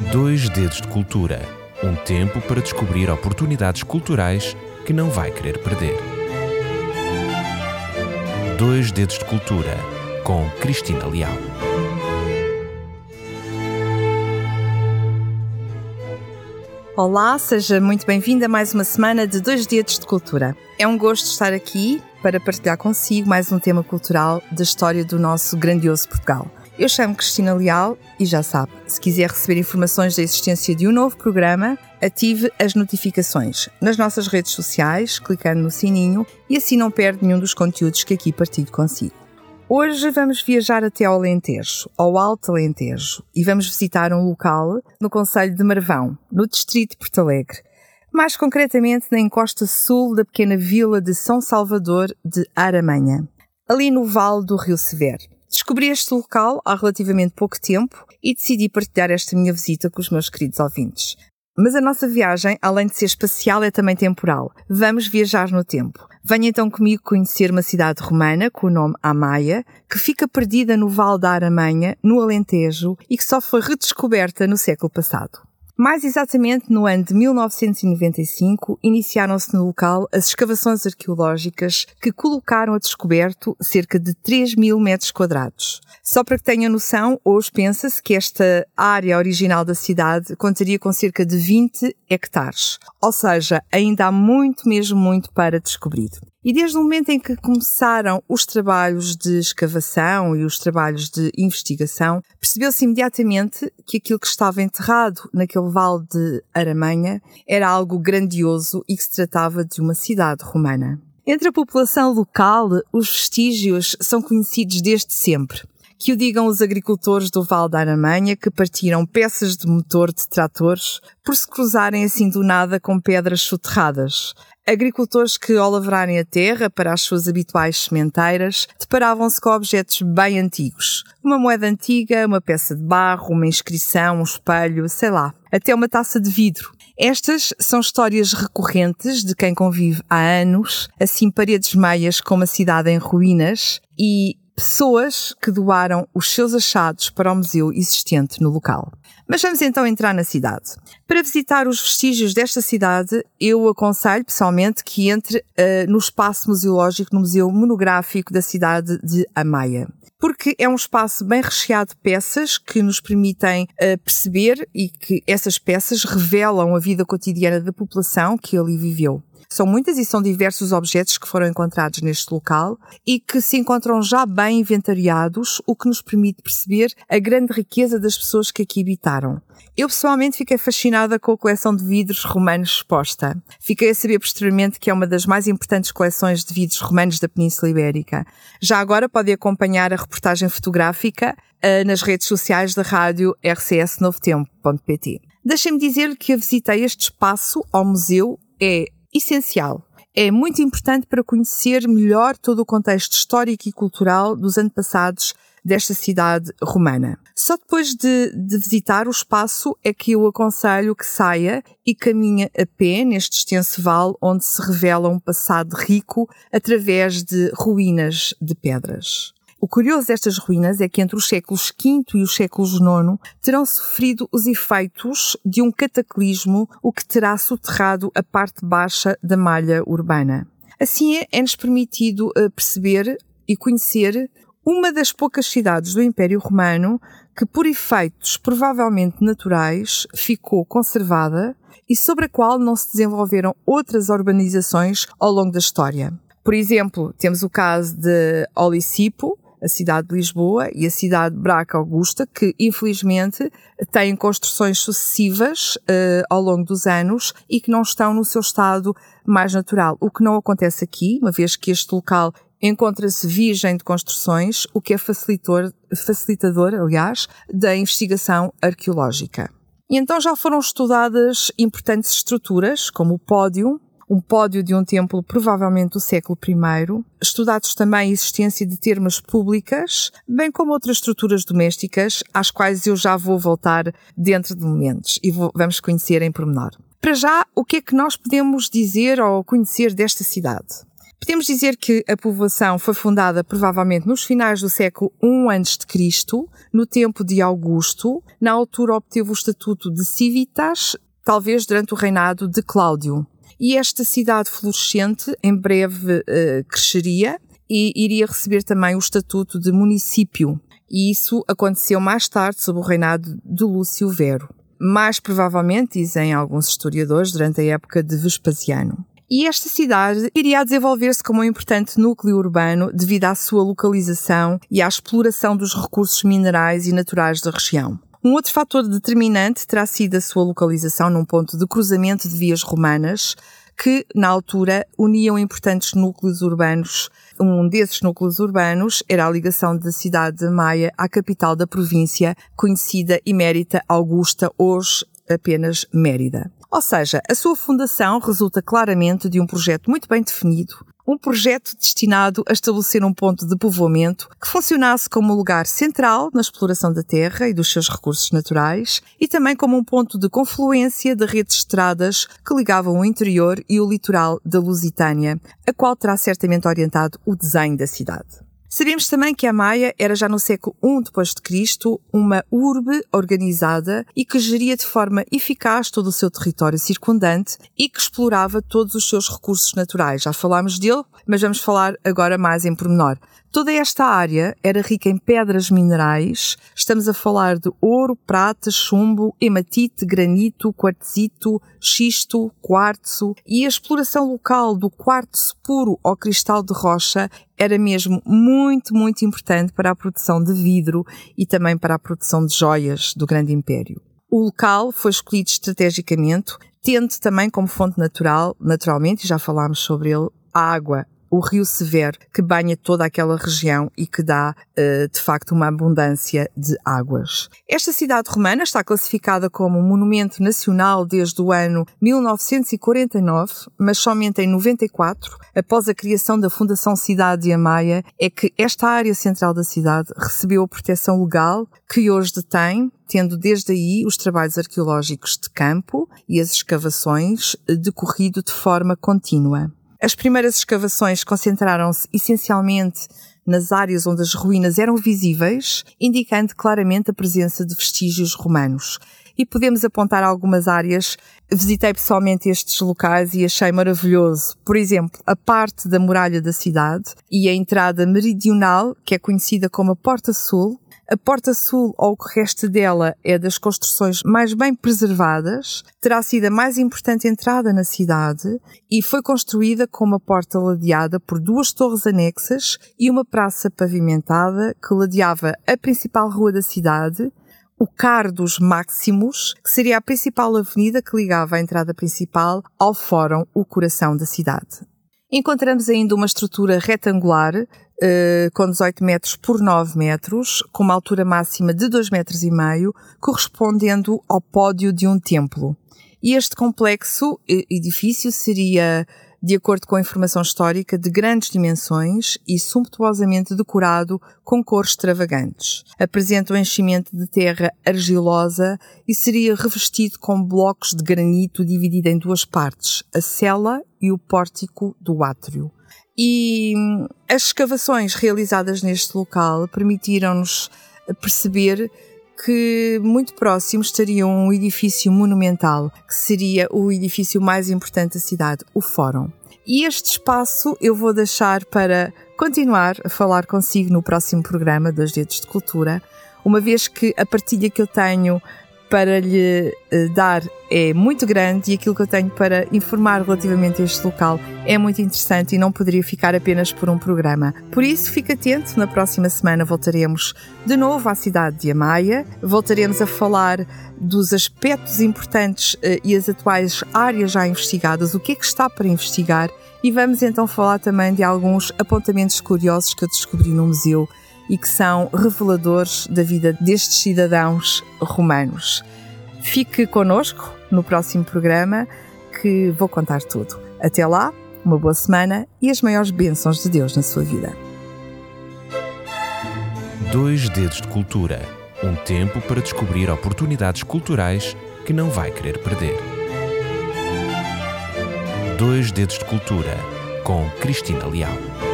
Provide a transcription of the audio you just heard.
Dois Dedos de Cultura um tempo para descobrir oportunidades culturais que não vai querer perder. Dois Dedos de Cultura com Cristina Leal. Olá, seja muito bem-vinda a mais uma semana de Dois Dedos de Cultura. É um gosto estar aqui para partilhar consigo mais um tema cultural da história do nosso grandioso Portugal. Eu chamo Cristina Leal e já sabe, se quiser receber informações da existência de um novo programa, ative as notificações nas nossas redes sociais, clicando no sininho e assim não perde nenhum dos conteúdos que aqui partilho consigo. Hoje vamos viajar até ao Alentejo, ao Alto Alentejo, e vamos visitar um local no Conselho de Marvão, no distrito de Porto Alegre, mais concretamente na encosta sul da pequena vila de São Salvador de Aramanha, ali no vale do Rio Severo. Descobri este local há relativamente pouco tempo e decidi partilhar esta minha visita com os meus queridos ouvintes. Mas a nossa viagem, além de ser espacial, é também temporal. Vamos viajar no tempo. Venha então comigo conhecer uma cidade romana com o nome Amaia, que fica perdida no Val da Aramanha, no Alentejo, e que só foi redescoberta no século passado. Mais exatamente no ano de 1995, iniciaram-se no local as escavações arqueológicas que colocaram a descoberto cerca de 3 mil metros quadrados. Só para que tenham noção, hoje pensa-se que esta área original da cidade contaria com cerca de 20 hectares. Ou seja, ainda há muito, mesmo muito para descobrir. E desde o momento em que começaram os trabalhos de escavação e os trabalhos de investigação, percebeu-se imediatamente que aquilo que estava enterrado naquele vale de Aramanha era algo grandioso e que se tratava de uma cidade romana. Entre a população local, os vestígios são conhecidos desde sempre. Que o digam os agricultores do Val da Aramanha que partiram peças de motor de tratores por se cruzarem assim do nada com pedras soterradas. Agricultores que, ao lavrarem a terra para as suas habituais sementeiras, deparavam-se com objetos bem antigos. Uma moeda antiga, uma peça de barro, uma inscrição, um espelho, sei lá, até uma taça de vidro. Estas são histórias recorrentes de quem convive há anos, assim paredes meias com uma cidade em ruínas e pessoas que doaram os seus achados para o museu existente no local. Mas vamos então entrar na cidade. Para visitar os vestígios desta cidade, eu aconselho pessoalmente que entre uh, no espaço museológico, no Museu Monográfico da cidade de Amaia porque é um espaço bem recheado de peças que nos permitem uh, perceber e que essas peças revelam a vida cotidiana da população que ali viveu. São muitas e são diversos objetos que foram encontrados neste local e que se encontram já bem inventariados, o que nos permite perceber a grande riqueza das pessoas que aqui habitaram. Eu pessoalmente fiquei fascinada com a coleção de vidros romanos exposta. Fiquei a saber posteriormente que é uma das mais importantes coleções de vidros romanos da Península Ibérica. Já agora pode acompanhar a reportagem fotográfica uh, nas redes sociais da rádio rcsnovotempo.pt. Deixem-me dizer que a visita a este espaço, ao museu, é essencial. É muito importante para conhecer melhor todo o contexto histórico e cultural dos antepassados desta cidade romana. Só depois de, de, visitar o espaço é que eu aconselho que saia e caminhe a pé neste extenso vale onde se revela um passado rico através de ruínas de pedras. O curioso destas ruínas é que entre os séculos V e os séculos IX terão sofrido os efeitos de um cataclismo, o que terá soterrado a parte baixa da malha urbana. Assim é-nos permitido eh, perceber e conhecer uma das poucas cidades do Império Romano que, por efeitos provavelmente naturais, ficou conservada e sobre a qual não se desenvolveram outras urbanizações ao longo da história. Por exemplo, temos o caso de Olicipo, a cidade de Lisboa e a cidade de Braca Augusta, que infelizmente têm construções sucessivas uh, ao longo dos anos e que não estão no seu estado mais natural. O que não acontece aqui, uma vez que este local encontra-se virgem de construções, o que é facilitador, facilitador, aliás, da investigação arqueológica. E então já foram estudadas importantes estruturas, como o pódio, um pódio de um templo provavelmente do século I, estudados também a existência de termas públicas, bem como outras estruturas domésticas, às quais eu já vou voltar dentro de momentos e vou, vamos conhecer em pormenor. Para já, o que é que nós podemos dizer ou conhecer desta cidade? Podemos dizer que a povoação foi fundada provavelmente nos finais do século I a.C., no tempo de Augusto. Na altura obteve o estatuto de civitas, talvez durante o reinado de Cláudio. E esta cidade florescente em breve uh, cresceria e iria receber também o estatuto de município. E isso aconteceu mais tarde, sob o reinado de Lúcio Vero. Mais provavelmente, dizem alguns historiadores, durante a época de Vespasiano. E esta cidade iria desenvolver-se como um importante núcleo urbano devido à sua localização e à exploração dos recursos minerais e naturais da região. Um outro fator determinante terá sido a sua localização num ponto de cruzamento de vias romanas, que, na altura, uniam importantes núcleos urbanos. Um desses núcleos urbanos era a ligação da cidade de Maia à capital da província, conhecida emérita Augusta, hoje apenas Mérida. Ou seja, a sua fundação resulta claramente de um projeto muito bem definido, um projeto destinado a estabelecer um ponto de povoamento que funcionasse como um lugar central na exploração da terra e dos seus recursos naturais e também como um ponto de confluência da rede de estradas que ligavam o interior e o litoral da Lusitânia, a qual terá certamente orientado o desenho da cidade. Sabemos também que a Maia era já no século I Cristo uma urbe organizada e que geria de forma eficaz todo o seu território circundante e que explorava todos os seus recursos naturais. Já falámos dele, mas vamos falar agora mais em pormenor. Toda esta área era rica em pedras minerais. Estamos a falar de ouro, prata, chumbo, hematite, granito, quartzito, xisto, quartzo e a exploração local do quartzo puro ou cristal de rocha era mesmo muito, muito importante para a produção de vidro e também para a produção de joias do Grande Império. O local foi escolhido estrategicamente, tendo também como fonte natural, naturalmente, e já falámos sobre ele, a água o rio Severo, que banha toda aquela região e que dá, uh, de facto, uma abundância de águas. Esta cidade romana está classificada como Monumento Nacional desde o ano 1949, mas somente em 94, após a criação da Fundação Cidade de Amaia, é que esta área central da cidade recebeu a proteção legal que hoje detém, tendo desde aí os trabalhos arqueológicos de campo e as escavações decorrido de forma contínua. As primeiras escavações concentraram-se essencialmente nas áreas onde as ruínas eram visíveis, indicando claramente a presença de vestígios romanos. E podemos apontar algumas áreas. Visitei pessoalmente estes locais e achei maravilhoso. Por exemplo, a parte da muralha da cidade e a entrada meridional, que é conhecida como a Porta Sul, a Porta Sul, ou o que resta dela, é das construções mais bem preservadas, terá sido a mais importante entrada na cidade e foi construída com uma porta ladeada por duas torres anexas e uma praça pavimentada que ladeava a principal rua da cidade, o Cardos Máximos, que seria a principal avenida que ligava a entrada principal ao Fórum, o coração da cidade. Encontramos ainda uma estrutura retangular uh, com 18 metros por 9 metros, com uma altura máxima de 2 metros e meio, correspondendo ao pódio de um templo. E este complexo edifício seria, de acordo com a informação histórica, de grandes dimensões e sumptuosamente decorado com cores extravagantes. Apresenta um enchimento de terra argilosa e seria revestido com blocos de granito dividido em duas partes, a cela e o pórtico do átrio. E hum, as escavações realizadas neste local permitiram-nos perceber que muito próximo estaria um edifício monumental, que seria o edifício mais importante da cidade, o Fórum. E este espaço eu vou deixar para continuar a falar consigo no próximo programa dos Dedos de Cultura, uma vez que a partilha que eu tenho para lhe uh, dar é muito grande e aquilo que eu tenho para informar relativamente a este local é muito interessante e não poderia ficar apenas por um programa. Por isso, fique atento, na próxima semana voltaremos de novo à cidade de Amaia, voltaremos a falar dos aspectos importantes uh, e as atuais áreas já investigadas, o que é que está para investigar e vamos então falar também de alguns apontamentos curiosos que eu descobri no museu e que são reveladores da vida destes cidadãos romanos. Fique conosco no próximo programa que vou contar tudo. Até lá, uma boa semana e as maiores bênçãos de Deus na sua vida. Dois Dedos de Cultura um tempo para descobrir oportunidades culturais que não vai querer perder. Dois Dedos de Cultura com Cristina Leal.